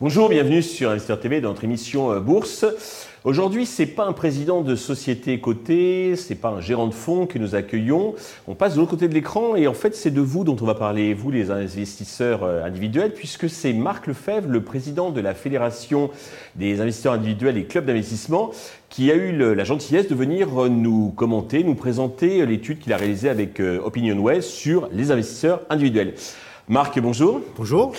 Bonjour, bienvenue sur Investor TV dans notre émission euh, Bourse. Aujourd'hui, c'est pas un président de société cotée, c'est pas un gérant de fonds que nous accueillons. On passe de l'autre côté de l'écran et en fait, c'est de vous dont on va parler, vous les investisseurs euh, individuels, puisque c'est Marc Lefebvre, le président de la Fédération des investisseurs individuels et clubs d'investissement, qui a eu la gentillesse de venir euh, nous commenter, nous présenter l'étude qu'il a réalisée avec OpinionWay sur les investisseurs individuels. Marc, bonjour. Bonjour.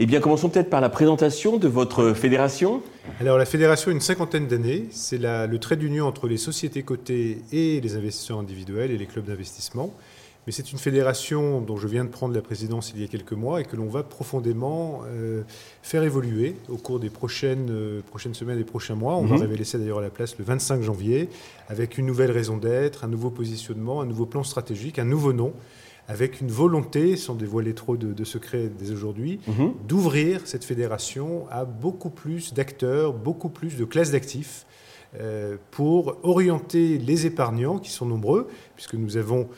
Eh bien, commençons peut-être par la présentation de votre fédération. Alors, la fédération a une cinquantaine d'années. C'est le trait d'union entre les sociétés cotées et les investisseurs individuels et les clubs d'investissement. Mais c'est une fédération dont je viens de prendre la présidence il y a quelques mois et que l'on va profondément euh, faire évoluer au cours des prochaines, euh, prochaines semaines et prochains mois. On va mhm. révéler ça d'ailleurs à la place le 25 janvier, avec une nouvelle raison d'être, un nouveau positionnement, un nouveau plan stratégique, un nouveau nom avec une volonté, sans dévoiler trop de, secrets dès aujourd'hui, mhm. d'ouvrir cette fédération à beaucoup plus d'acteurs, beaucoup plus de classes d'actifs, euh, pour orienter les épargnants, qui sont nombreux, puisque nous avons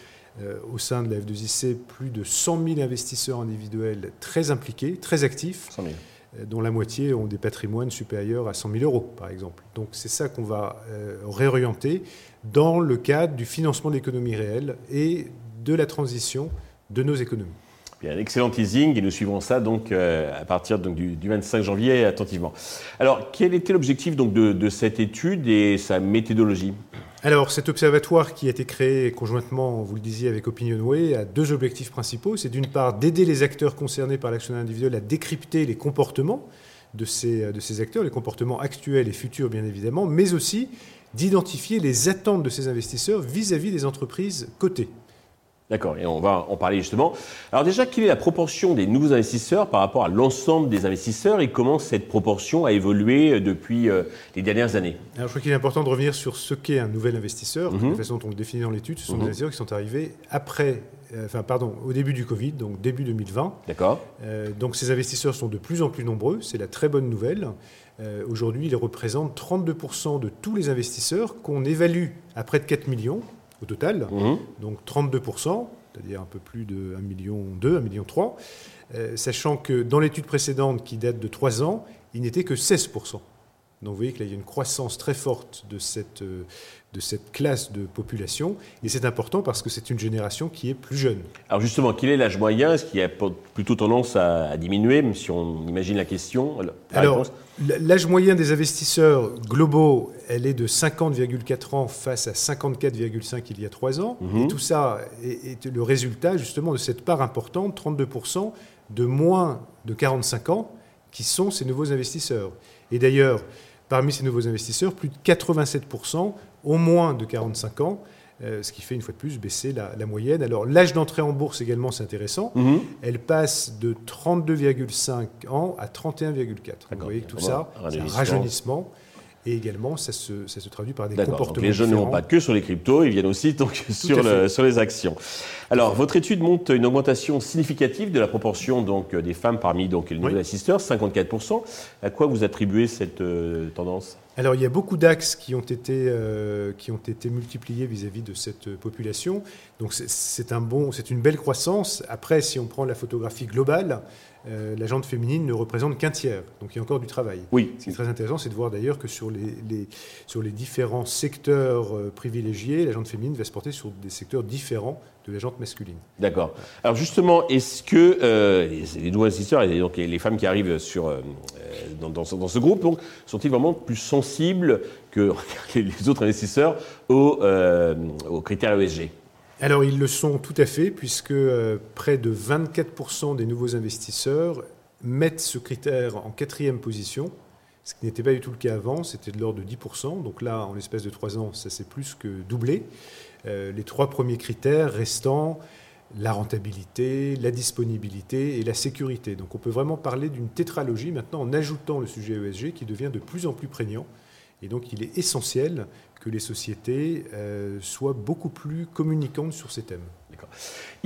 euh, au sein de la F2IC plus de 100 000 investisseurs individuels très impliqués, très actifs. Euh, dont la moitié ont des patrimoines supérieurs à 100 000 euros, par exemple. Donc c'est ça qu'on va réorienter dans le cadre du financement de l'économie réelle et de la transition de nos économies. Bien, excellent teasing et nous suivrons ça donc euh, à partir donc, du, 25 janvier attentivement. Alors, quel était l'objectif donc de, cette étude et sa méthodologie? Alors, cet observatoire qui a été créé conjointement, vous le disiez, avec Opinionway, a deux objectifs principaux. C'est d'une part d'aider les acteurs concernés par l'action individuelle à décrypter les comportements de ces, de ces acteurs, les comportements actuels et futurs bien évidemment, mais aussi d'identifier les attentes de ces investisseurs vis à -vis des entreprises cotées. D'accord, et on va en parler justement. Alors déjà, quelle est la proportion des nouveaux investisseurs par rapport à l'ensemble des investisseurs et comment cette proportion a évolué euh, depuis euh, les dernières années? Alors je crois qu'il est important de revenir sur ce qu'est un nouvel investisseur. Mhm. La façon dont on le définit dans l'étude, ce sont des mhm. investisseurs qui sont arrivés après, euh, enfin pardon, au début du Covid, donc début 2020. D'accord. donc ces investisseurs sont de plus en plus nombreux, c'est la très bonne nouvelle. Aujourd'hui, ils représentent 32% de tous les investisseurs qu'on évalue à près de 4 millions au total, mhm. donc 32%, c'est-à-dire un peu plus de 1,2 million, 1,3 million, euh, sachant que dans l'étude précédente qui date de 3 ans, il n'était que 16%. Donc vous voyez que là, il y a une croissance très forte de cette, euh, de cette classe de population. Et c'est important parce que c'est une génération qui est plus jeune. Alors justement, quel est l'âge moyen Est-ce qu'il y a plutôt tendance à, diminuer, même si on imagine la question Alors, l'âge moyen des investisseurs globaux, elle est de 50,4 ans face à 54,5 il y a 3 ans. Mhm. Et tout ça est, est, le résultat justement de cette part importante, 32%, de moins de 45 ans, qui sont ces nouveaux investisseurs. Et d'ailleurs, parmi ces nouveaux investisseurs, plus de 87% au moins de 45 ans, euh, ce qui fait une fois de plus baisser la, moyenne. Alors l'âge d'entrée en bourse également, c'est intéressant. Mhm. Elle passe de 32,5 ans à 31,4. Vous voyez que tout ça, c'est un rajeunissement. Et également, ça se, ça se traduit par des comportements. Donc les jeunes ne vont pas que sur les cryptos, ils viennent aussi donc sur, le, sur, les actions. Alors, votre étude montre une augmentation significative de la proportion donc, des femmes parmi donc, les nouveaux assisteurs, 54%. À quoi vous attribuez cette euh, tendance? Alors il y a beaucoup d'axes qui, ont été, euh, qui ont été multipliés vis-à-vis de cette population. Donc c'est un bon, c'est une belle croissance. Après, si on prend la photographie globale, euh, la jante féminine ne représente qu'un tiers. Donc il y a encore du travail. Oui. Ce qui est très intéressant, c'est de voir d'ailleurs que sur les, sur les différents secteurs euh, privilégiés, la jante féminine va se porter sur des secteurs différents de la jante masculine. D'accord. Alors justement, est-ce que les, nouveaux assisteurs et donc les, femmes qui arrivent sur, dans, dans, ce groupe sont-ils vraiment plus sensibles que les autres investisseurs aux, euh, aux critères ESG alors ils le sont tout à fait, puisque euh, près de 24% des nouveaux investisseurs mettent ce critère en quatrième position, ce qui n'était pas du tout le cas avant, c'était de l'ordre de 10%. Donc là, en l'espace de trois ans, ça s'est plus que doublé. Euh, les trois premiers critères restant la rentabilité, la disponibilité et la sécurité. Donc on peut vraiment parler d'une tétralogie maintenant en ajoutant le sujet ESG qui devient de plus en plus prégnant. Et donc il est essentiel que les sociétés euh, soient beaucoup plus communicantes sur ces thèmes.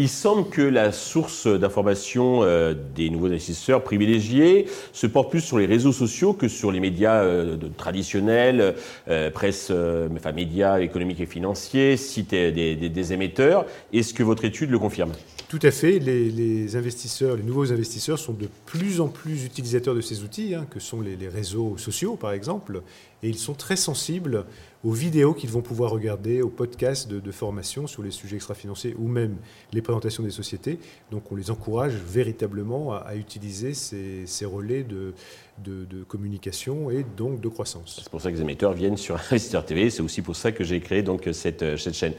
Il semble que la source d'information euh, des nouveaux investisseurs privilégiés se porte plus sur les réseaux sociaux que sur les médias euh, traditionnels, euh, presse, enfin médias économiques et financiers, sites des, émetteurs. Est-ce que votre étude le confirme? Tout à fait. Les, investisseurs, les nouveaux investisseurs sont de plus en plus utilisateurs de ces outils, hein, que sont les, les, réseaux sociaux, par exemple, et ils sont très sensibles aux vidéos qu'ils vont pouvoir regarder, aux podcasts de, formation sur les sujets extra-financiers ou même les présentations des sociétés. Donc on les encourage véritablement à, utiliser ces, relais de, communication et donc de croissance. C'est pour ça que les émetteurs viennent sur Investisseur TV, c'est aussi pour ça que j'ai créé donc cette, cette chaîne.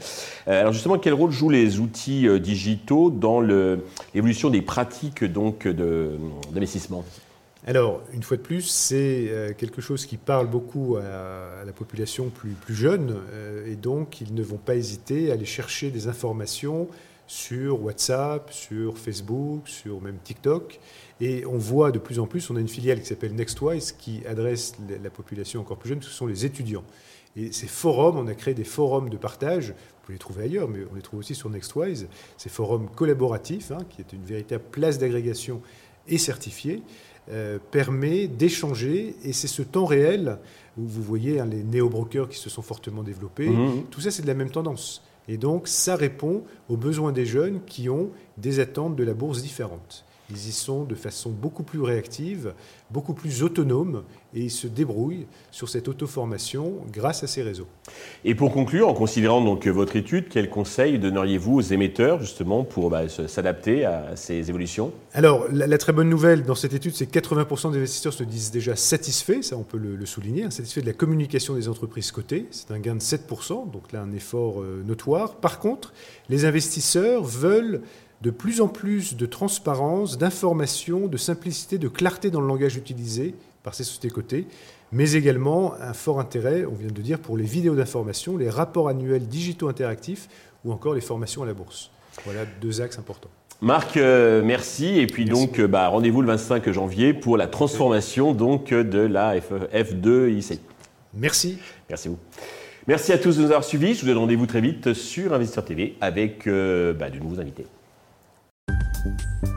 Euh, alors justement, quel rôle jouent les outils euh, digitaux dans l'évolution des pratiques d'investissement? Alors, une fois de plus, c'est euh, quelque chose qui parle beaucoup à, la population plus, jeune, euh, et donc ils ne vont pas hésiter à aller chercher des informations sur WhatsApp, sur Facebook, sur même TikTok. Et on voit de plus en plus, on a une filiale qui s'appelle Nextwise qui adresse la population encore plus jeune, ce sont les étudiants. Et ces forums, on a créé des forums de partage, vous pouvez les trouver ailleurs, mais on les trouve aussi sur Nextwise, ces forums collaboratifs, hein, qui est une véritable place d'agrégation et certifiée, euh, permet d'échanger, et c'est ce temps réel où vous voyez hein, les néo-brokers qui se sont fortement développés, mmh. tout ça c'est de la même tendance. Et donc ça répond aux besoins des jeunes qui ont des attentes de la bourse différentes. Ils y sont de façon beaucoup plus réactive, beaucoup plus autonome et ils se débrouillent sur cette auto-formation grâce à ces réseaux. Et pour conclure, en considérant donc votre étude, quels conseils donneriez-vous aux émetteurs justement pour bah, s'adapter à ces évolutions? Alors la, très bonne nouvelle dans cette étude, c'est que 80% des investisseurs se disent déjà satisfaits, ça on peut le, souligner, hein, satisfaits de la communication des entreprises cotées, c'est un gain de 7%, donc là un effort euh, notoire. Par contre, les investisseurs veulent de plus en plus de transparence, d'information, de simplicité, de clarté dans le langage utilisé par ces sociétés cotées, mais également un fort intérêt, on vient de dire, pour les vidéos d'information, les rapports annuels digitaux interactifs ou encore les formations à la bourse. Voilà deux axes importants. Marc, euh, merci. Et puis donc, euh, bah, rendez-vous le 25 janvier pour la transformation donc de la F, 2 IC. Merci. Merci vous. Merci à tous de nous avoir suivis. Je vous donne rendez-vous très vite sur Investisseur TV avec euh, bah, de nouveaux invités. you